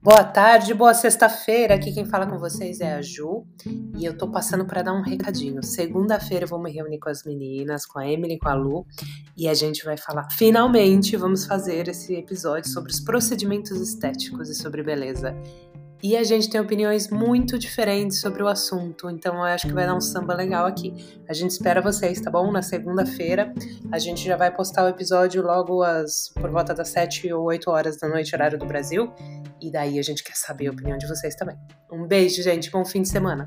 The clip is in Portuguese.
Boa tarde, boa sexta-feira. Aqui quem fala com vocês é a Ju e eu tô passando para dar um recadinho. Segunda-feira eu vou me reunir com as meninas, com a Emily e com a Lu, e a gente vai falar. Finalmente vamos fazer esse episódio sobre os procedimentos estéticos e sobre beleza. E a gente tem opiniões muito diferentes sobre o assunto, então eu acho que vai dar um samba legal aqui. A gente espera vocês, tá bom? Na segunda-feira a gente já vai postar o episódio logo às, por volta das 7 ou 8 horas da noite, horário do Brasil. E daí a gente quer saber a opinião de vocês também. Um beijo, gente. Bom fim de semana.